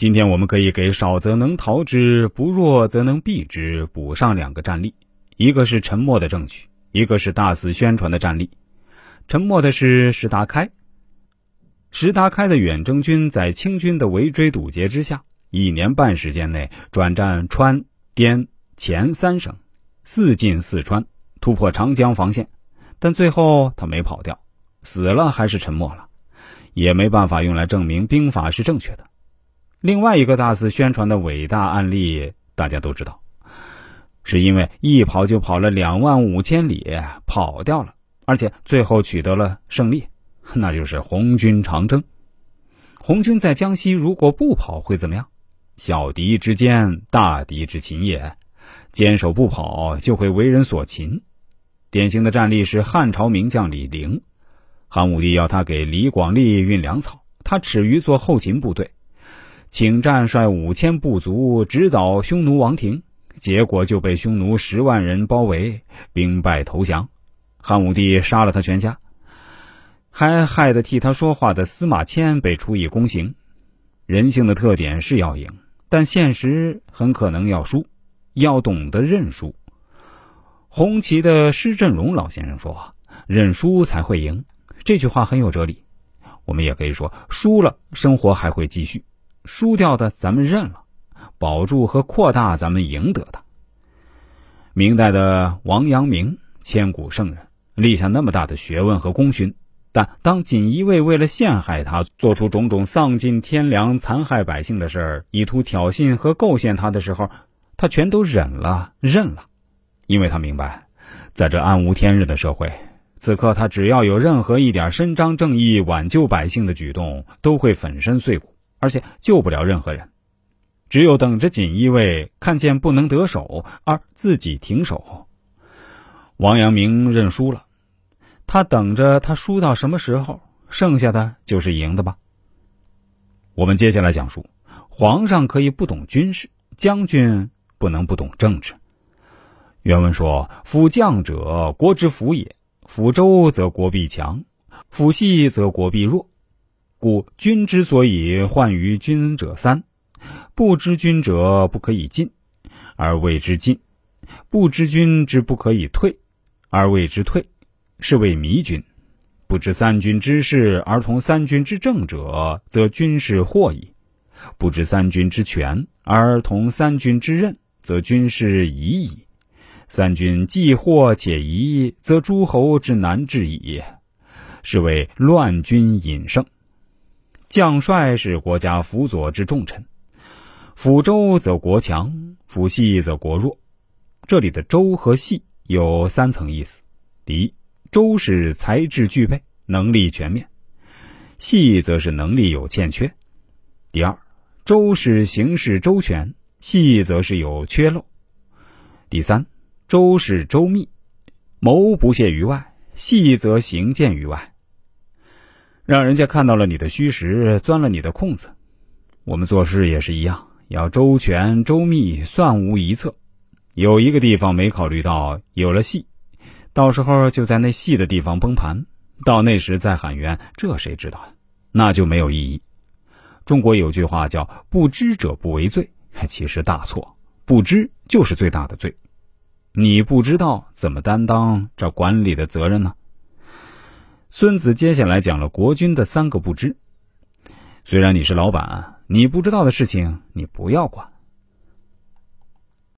今天我们可以给少则能逃之，不弱则能避之补上两个战例，一个是沉默的证据，一个是大肆宣传的战例。沉默的是石达开。石达开的远征军在清军的围追堵截之下，一年半时间内转战川、滇、黔三省，四进四川，突破长江防线，但最后他没跑掉，死了还是沉默了，也没办法用来证明兵法是正确的。另外一个大肆宣传的伟大案例，大家都知道，是因为一跑就跑了两万五千里，跑掉了，而且最后取得了胜利。那就是红军长征。红军在江西如果不跑会怎么样？小敌之坚，大敌之擒也。坚守不跑就会为人所擒。典型的战例是汉朝名将李陵，汉武帝要他给李广利运粮草，他耻于做后勤部队，请战率五千部卒直捣匈奴王庭，结果就被匈奴十万人包围，兵败投降。汉武帝杀了他全家。还害得替他说话的司马迁被处以宫刑。人性的特点是要赢，但现实很可能要输，要懂得认输。红旗的施振荣老先生说：“认输才会赢。”这句话很有哲理。我们也可以说，输了生活还会继续，输掉的咱们认了，保住和扩大咱们赢得的。明代的王阳明，千古圣人，立下那么大的学问和功勋。但当锦衣卫为了陷害他，做出种种丧尽天良、残害百姓的事儿，以图挑衅和构陷他的时候，他全都忍了、认了，因为他明白，在这暗无天日的社会，此刻他只要有任何一点伸张正义、挽救百姓的举动，都会粉身碎骨，而且救不了任何人。只有等着锦衣卫看见不能得手而自己停手。王阳明认输了。他等着他输到什么时候，剩下的就是赢的吧。我们接下来讲述，皇上可以不懂军事，将军不能不懂政治。原文说：“辅将者，国之辅也。辅周则国必强，辅细则国必弱。故君之所以患于君者三：不知君者不可以进，而谓之进；不知君之不可以退，而谓之退。”是谓迷君，不知三军之事而同三军之政者，则军事惑矣；不知三军之权而同三军之任，则军事疑矣。三军既惑且疑，则诸侯之难治矣。是谓乱军引胜。将帅是国家辅佐之重臣，辅周则国强，辅系则国弱。这里的周和系有三层意思：第一。周是才智具备，能力全面；系则是能力有欠缺。第二，周是行事周全，系则是有缺漏。第三，周是周密，谋不懈于外，系则行见于外，让人家看到了你的虚实，钻了你的空子。我们做事也是一样，要周全、周密，算无一策。有一个地方没考虑到，有了戏。到时候就在那细的地方崩盘，到那时再喊冤，这谁知道呀？那就没有意义。中国有句话叫“不知者不为罪”，其实大错，不知就是最大的罪。你不知道怎么担当这管理的责任呢？孙子接下来讲了国君的三个不知。虽然你是老板，你不知道的事情你不要管，